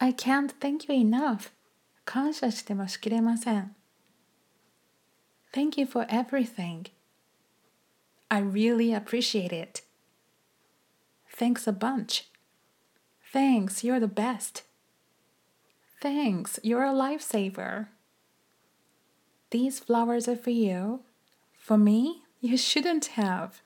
I can't thank you enough. 感謝してもしきれません。Thank you for everything. I really appreciate it. Thanks a bunch. Thanks, you're the best. Thanks, you're a lifesaver. These flowers are for you. For me, you shouldn't have.